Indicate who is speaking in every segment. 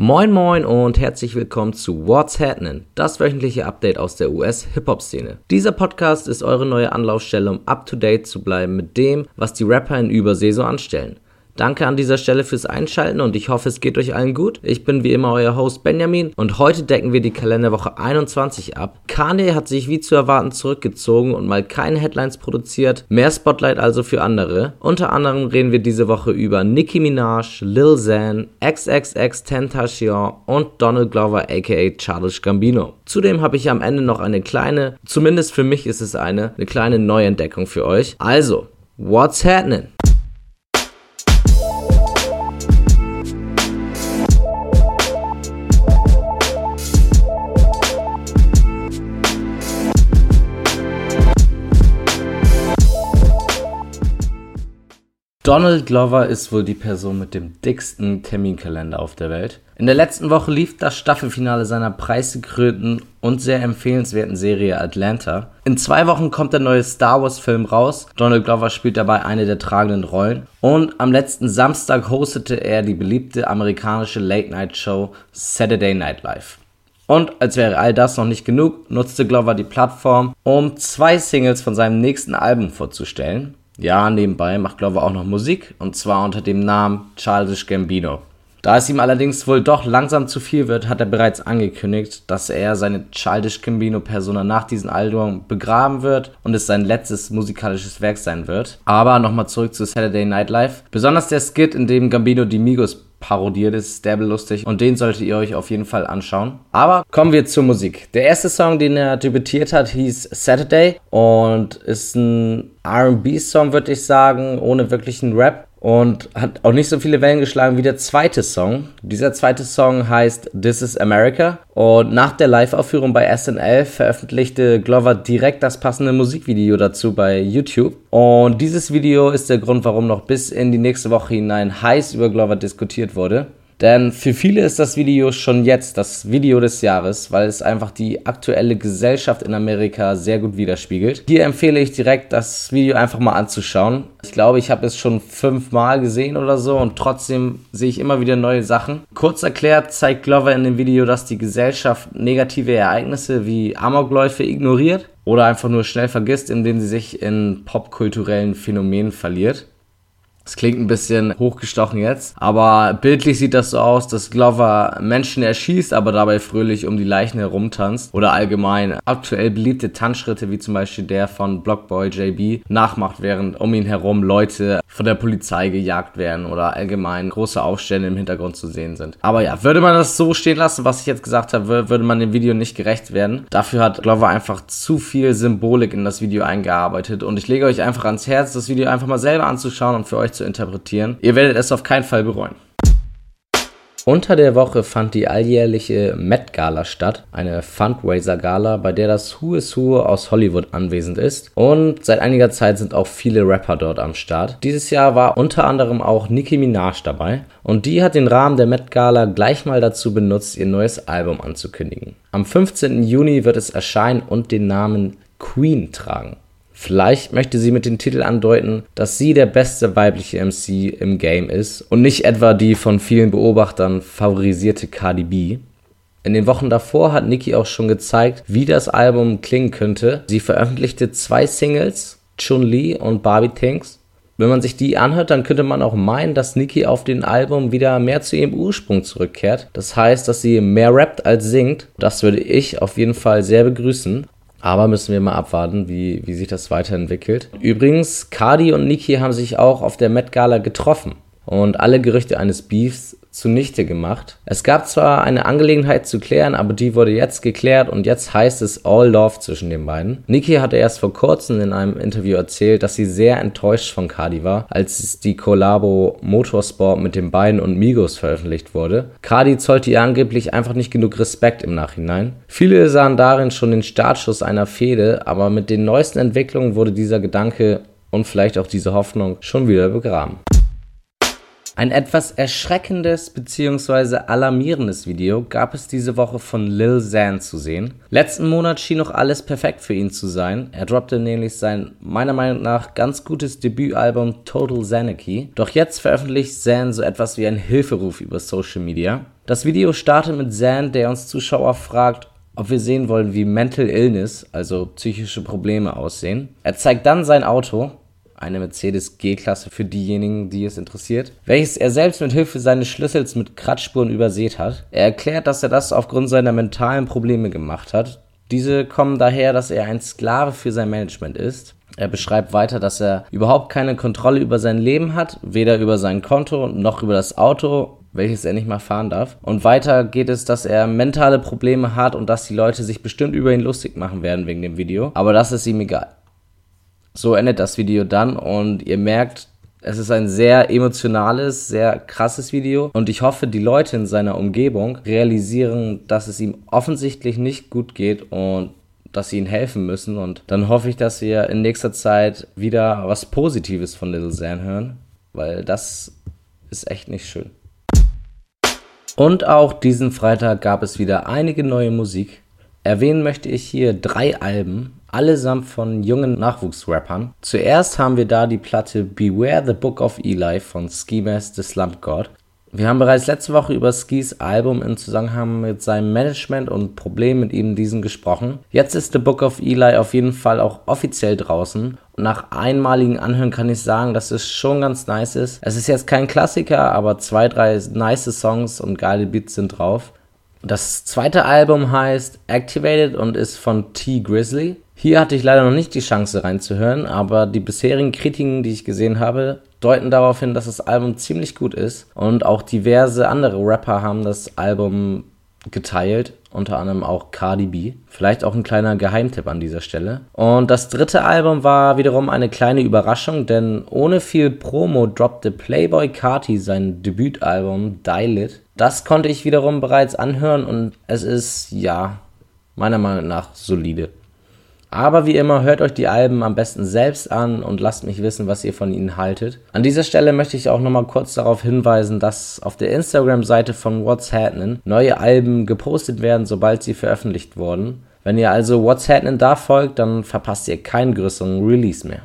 Speaker 1: Moin moin und herzlich willkommen zu What's Happening, das wöchentliche Update aus der US-Hip-Hop-Szene. Dieser Podcast ist eure neue Anlaufstelle, um up-to-date zu bleiben mit dem, was die Rapper in Übersee so anstellen. Danke an dieser Stelle fürs Einschalten und ich hoffe, es geht euch allen gut. Ich bin wie immer euer Host Benjamin und heute decken wir die Kalenderwoche 21 ab. Kanye hat sich wie zu erwarten zurückgezogen und mal keine Headlines produziert, mehr Spotlight also für andere. Unter anderem reden wir diese Woche über Nicki Minaj, Lil Xan, XXX Tentacion und Donald Glover aka Childish Gambino. Zudem habe ich am Ende noch eine kleine, zumindest für mich ist es eine, eine kleine Neuentdeckung für euch. Also, what's happening? Donald Glover ist wohl die Person mit dem dicksten Terminkalender auf der Welt. In der letzten Woche lief das Staffelfinale seiner preisgekrönten und sehr empfehlenswerten Serie Atlanta. In zwei Wochen kommt der neue Star Wars Film raus. Donald Glover spielt dabei eine der tragenden Rollen. Und am letzten Samstag hostete er die beliebte amerikanische Late Night Show Saturday Night Live. Und als wäre all das noch nicht genug, nutzte Glover die Plattform, um zwei Singles von seinem nächsten Album vorzustellen. Ja, nebenbei macht Glover auch noch Musik und zwar unter dem Namen Childish Gambino. Da es ihm allerdings wohl doch langsam zu viel wird, hat er bereits angekündigt, dass er seine Childish Gambino Persona nach diesem Album begraben wird und es sein letztes musikalisches Werk sein wird. Aber nochmal zurück zu Saturday Night Live. Besonders der Skit, in dem Gambino die Migos parodiert ist, lustig und den solltet ihr euch auf jeden Fall anschauen. Aber kommen wir zur Musik. Der erste Song, den er debütiert hat, hieß Saturday und ist ein RB-Song, würde ich sagen, ohne wirklichen Rap und hat auch nicht so viele Wellen geschlagen wie der zweite Song. Dieser zweite Song heißt This is America und nach der Live-Aufführung bei SNL veröffentlichte Glover direkt das passende Musikvideo dazu bei YouTube. Und dieses Video ist der Grund, warum noch bis in die nächste Woche hinein heiß über Glover diskutiert wurde. Denn für viele ist das Video schon jetzt das Video des Jahres, weil es einfach die aktuelle Gesellschaft in Amerika sehr gut widerspiegelt. Hier empfehle ich direkt, das Video einfach mal anzuschauen. Ich glaube, ich habe es schon fünfmal gesehen oder so und trotzdem sehe ich immer wieder neue Sachen. Kurz erklärt zeigt Glover in dem Video, dass die Gesellschaft negative Ereignisse wie Amokläufe ignoriert oder einfach nur schnell vergisst, indem sie sich in popkulturellen Phänomenen verliert. Das klingt ein bisschen hochgestochen jetzt, aber bildlich sieht das so aus, dass Glover Menschen erschießt, aber dabei fröhlich um die Leichen herumtanzt oder allgemein aktuell beliebte Tanzschritte wie zum Beispiel der von Blockboy JB nachmacht, während um ihn herum Leute von der Polizei gejagt werden oder allgemein große Aufstände im Hintergrund zu sehen sind. Aber ja, würde man das so stehen lassen, was ich jetzt gesagt habe, würde man dem Video nicht gerecht werden. Dafür hat Glover einfach zu viel Symbolik in das Video eingearbeitet und ich lege euch einfach ans Herz, das Video einfach mal selber anzuschauen und für euch zu interpretieren. Ihr werdet es auf keinen Fall bereuen. Unter der Woche fand die alljährliche Met Gala statt, eine Fundraiser Gala, bei der das Who is Who aus Hollywood anwesend ist. Und seit einiger Zeit sind auch viele Rapper dort am Start. Dieses Jahr war unter anderem auch Nicki Minaj dabei und die hat den Rahmen der Met Gala gleich mal dazu benutzt, ihr neues Album anzukündigen. Am 15. Juni wird es erscheinen und den Namen Queen tragen. Vielleicht möchte sie mit dem Titel andeuten, dass sie der beste weibliche MC im Game ist und nicht etwa die von vielen Beobachtern favorisierte Cardi B. In den Wochen davor hat Nicki auch schon gezeigt, wie das Album klingen könnte. Sie veröffentlichte zwei Singles, Chun-Li und Barbie Things. Wenn man sich die anhört, dann könnte man auch meinen, dass Nicki auf dem Album wieder mehr zu ihrem Ursprung zurückkehrt. Das heißt, dass sie mehr rappt als singt. Das würde ich auf jeden Fall sehr begrüßen. Aber müssen wir mal abwarten, wie, wie sich das weiterentwickelt. Übrigens, Cardi und Niki haben sich auch auf der Met Gala getroffen. Und alle Gerüchte eines Beefs zunichte gemacht. Es gab zwar eine Angelegenheit zu klären, aber die wurde jetzt geklärt und jetzt heißt es All Love zwischen den beiden. Nicki hatte erst vor kurzem in einem Interview erzählt, dass sie sehr enttäuscht von Cardi war, als die Collabo Motorsport mit den beiden und Migos veröffentlicht wurde. Cardi zollte ihr angeblich einfach nicht genug Respekt im Nachhinein. Viele sahen darin schon den Startschuss einer Fehde, aber mit den neuesten Entwicklungen wurde dieser Gedanke und vielleicht auch diese Hoffnung schon wieder begraben. Ein etwas erschreckendes bzw. alarmierendes Video gab es diese Woche von Lil Xan zu sehen. Letzten Monat schien noch alles perfekt für ihn zu sein. Er droppte nämlich sein meiner Meinung nach ganz gutes Debütalbum Total Xanarchy. Doch jetzt veröffentlicht Xan so etwas wie ein Hilferuf über Social Media. Das Video startet mit Zan, der uns Zuschauer fragt, ob wir sehen wollen, wie Mental Illness, also psychische Probleme, aussehen. Er zeigt dann sein Auto, eine Mercedes G-Klasse für diejenigen, die es interessiert, welches er selbst mit Hilfe seines Schlüssels mit Kratzspuren übersät hat. Er erklärt, dass er das aufgrund seiner mentalen Probleme gemacht hat. Diese kommen daher, dass er ein Sklave für sein Management ist. Er beschreibt weiter, dass er überhaupt keine Kontrolle über sein Leben hat, weder über sein Konto noch über das Auto, welches er nicht mal fahren darf. Und weiter geht es, dass er mentale Probleme hat und dass die Leute sich bestimmt über ihn lustig machen werden wegen dem Video. Aber das ist ihm egal. So endet das Video dann und ihr merkt, es ist ein sehr emotionales, sehr krasses Video und ich hoffe, die Leute in seiner Umgebung realisieren, dass es ihm offensichtlich nicht gut geht und dass sie ihm helfen müssen und dann hoffe ich, dass wir in nächster Zeit wieder was Positives von Little Zan hören, weil das ist echt nicht schön. Und auch diesen Freitag gab es wieder einige neue Musik. Erwähnen möchte ich hier drei Alben, allesamt von jungen Nachwuchsrappern. Zuerst haben wir da die Platte Beware the Book of Eli von Ski Mask the Slump God. Wir haben bereits letzte Woche über Skis Album im Zusammenhang mit seinem Management und Problemen mit ihm diesen gesprochen. Jetzt ist The Book of Eli auf jeden Fall auch offiziell draußen. Und nach einmaligen Anhören kann ich sagen, dass es schon ganz nice ist. Es ist jetzt kein Klassiker, aber zwei, drei nice Songs und geile Beats sind drauf. Das zweite Album heißt Activated und ist von T. Grizzly. Hier hatte ich leider noch nicht die Chance reinzuhören, aber die bisherigen Kritiken, die ich gesehen habe, deuten darauf hin, dass das Album ziemlich gut ist. Und auch diverse andere Rapper haben das Album geteilt, unter anderem auch Cardi B. Vielleicht auch ein kleiner Geheimtipp an dieser Stelle. Und das dritte Album war wiederum eine kleine Überraschung, denn ohne viel Promo droppte Playboy Carti sein Debütalbum Die Lit. Das konnte ich wiederum bereits anhören und es ist, ja, meiner Meinung nach solide. Aber wie immer, hört euch die Alben am besten selbst an und lasst mich wissen, was ihr von ihnen haltet. An dieser Stelle möchte ich auch nochmal kurz darauf hinweisen, dass auf der Instagram-Seite von What's Happening neue Alben gepostet werden, sobald sie veröffentlicht wurden. Wenn ihr also What's Happening da folgt, dann verpasst ihr keinen größeren Release mehr.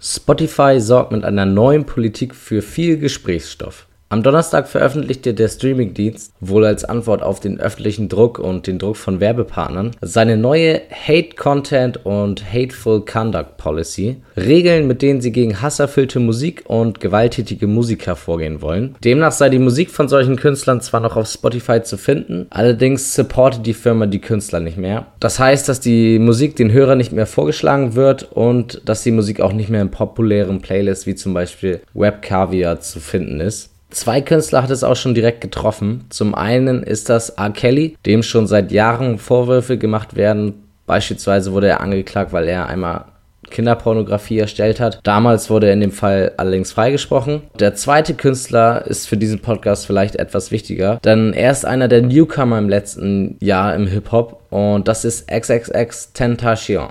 Speaker 1: Spotify sorgt mit einer neuen Politik für viel Gesprächsstoff. Am Donnerstag veröffentlichte der Streamingdienst, wohl als Antwort auf den öffentlichen Druck und den Druck von Werbepartnern, seine neue Hate Content und Hateful Conduct Policy. Regeln, mit denen sie gegen hasserfüllte Musik und gewalttätige Musiker vorgehen wollen. Demnach sei die Musik von solchen Künstlern zwar noch auf Spotify zu finden, allerdings supportet die Firma die Künstler nicht mehr. Das heißt, dass die Musik den Hörern nicht mehr vorgeschlagen wird und dass die Musik auch nicht mehr in populären Playlists wie zum Beispiel Web Caviar zu finden ist. Zwei Künstler hat es auch schon direkt getroffen. Zum einen ist das R. Kelly, dem schon seit Jahren Vorwürfe gemacht werden. Beispielsweise wurde er angeklagt, weil er einmal Kinderpornografie erstellt hat. Damals wurde er in dem Fall allerdings freigesprochen. Der zweite Künstler ist für diesen Podcast vielleicht etwas wichtiger, denn er ist einer der Newcomer im letzten Jahr im Hip-Hop und das ist XXX Tentacion.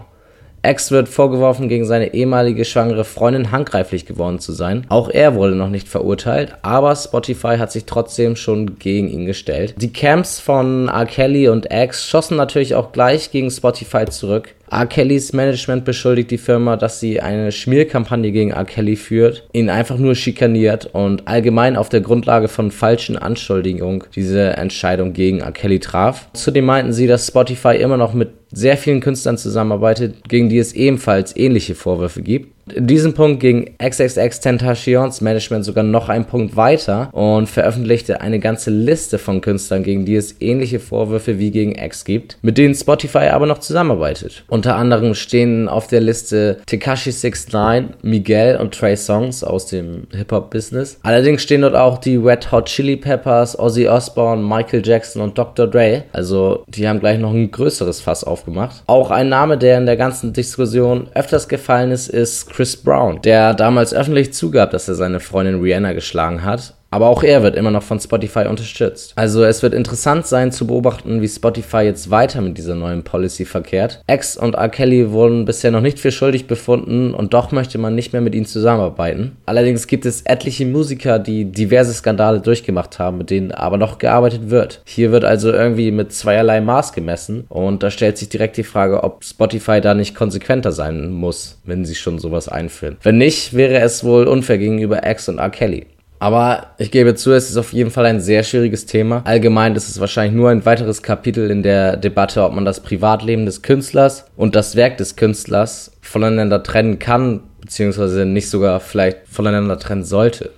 Speaker 1: X wird vorgeworfen, gegen seine ehemalige schwangere Freundin handgreiflich geworden zu sein. Auch er wurde noch nicht verurteilt, aber Spotify hat sich trotzdem schon gegen ihn gestellt. Die Camps von R. Kelly und X schossen natürlich auch gleich gegen Spotify zurück. R. Kellys Management beschuldigt die Firma, dass sie eine Schmierkampagne gegen R. Kelly führt, ihn einfach nur schikaniert und allgemein auf der Grundlage von falschen Anschuldigungen diese Entscheidung gegen R. Kelly traf. Zudem meinten sie, dass Spotify immer noch mit sehr vielen Künstlern zusammenarbeitet, gegen die es ebenfalls ähnliche Vorwürfe gibt diesem Punkt ging XXX Tentations Management sogar noch einen Punkt weiter und veröffentlichte eine ganze Liste von Künstlern, gegen die es ähnliche Vorwürfe wie gegen X gibt, mit denen Spotify aber noch zusammenarbeitet. Unter anderem stehen auf der Liste Tekashi 69, Miguel und Trey Songs aus dem Hip-Hop-Business. Allerdings stehen dort auch die Red Hot Chili Peppers, Ozzy Osbourne, Michael Jackson und Dr. Dre. Also die haben gleich noch ein größeres Fass aufgemacht. Auch ein Name, der in der ganzen Diskussion öfters gefallen ist, ist Chris Brown, der damals öffentlich zugab, dass er seine Freundin Rihanna geschlagen hat aber auch er wird immer noch von Spotify unterstützt. Also es wird interessant sein zu beobachten, wie Spotify jetzt weiter mit dieser neuen Policy verkehrt. X und R. Kelly wurden bisher noch nicht für schuldig befunden und doch möchte man nicht mehr mit ihnen zusammenarbeiten. Allerdings gibt es etliche Musiker, die diverse Skandale durchgemacht haben, mit denen aber noch gearbeitet wird. Hier wird also irgendwie mit zweierlei Maß gemessen und da stellt sich direkt die Frage, ob Spotify da nicht konsequenter sein muss, wenn sie schon sowas einführen. Wenn nicht, wäre es wohl unfair gegenüber X und R. Kelly. Aber ich gebe zu, es ist auf jeden Fall ein sehr schwieriges Thema. Allgemein ist es wahrscheinlich nur ein weiteres Kapitel in der Debatte, ob man das Privatleben des Künstlers und das Werk des Künstlers voneinander trennen kann, beziehungsweise nicht sogar vielleicht voneinander trennen sollte.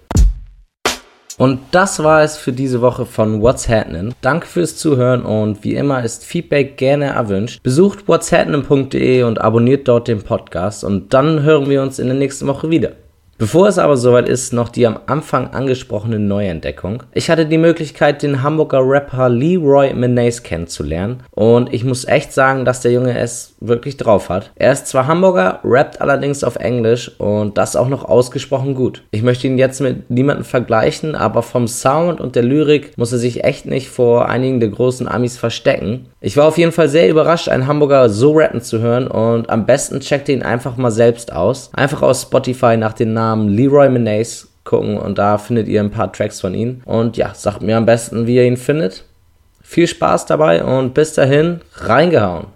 Speaker 1: Und das war es für diese Woche von What's Happening. Danke fürs Zuhören und wie immer ist Feedback gerne erwünscht. Besucht whatshappening.de und abonniert dort den Podcast und dann hören wir uns in der nächsten Woche wieder. Bevor es aber soweit ist, noch die am Anfang angesprochene Neuentdeckung. Ich hatte die Möglichkeit, den Hamburger Rapper Leroy Menace kennenzulernen und ich muss echt sagen, dass der Junge es wirklich drauf hat. Er ist zwar Hamburger, rappt allerdings auf Englisch und das auch noch ausgesprochen gut. Ich möchte ihn jetzt mit niemandem vergleichen, aber vom Sound und der Lyrik muss er sich echt nicht vor einigen der großen Amis verstecken. Ich war auf jeden Fall sehr überrascht, einen Hamburger so rappen zu hören und am besten checkt ihn einfach mal selbst aus. Einfach aus Spotify nach dem Namen Namen Leroy Menace gucken und da findet ihr ein paar Tracks von ihm. Und ja, sagt mir am besten, wie ihr ihn findet. Viel Spaß dabei und bis dahin reingehauen.